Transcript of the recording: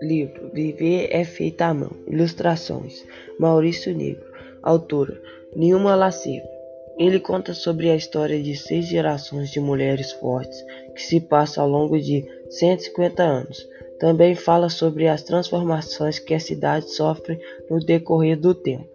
Livro Viver é feita à mão. Ilustrações Maurício Negro. Autora Nilma Lacerda. Ele conta sobre a história de seis gerações de mulheres fortes que se passa ao longo de 150 anos. Também fala sobre as transformações que a cidade sofre no decorrer do tempo.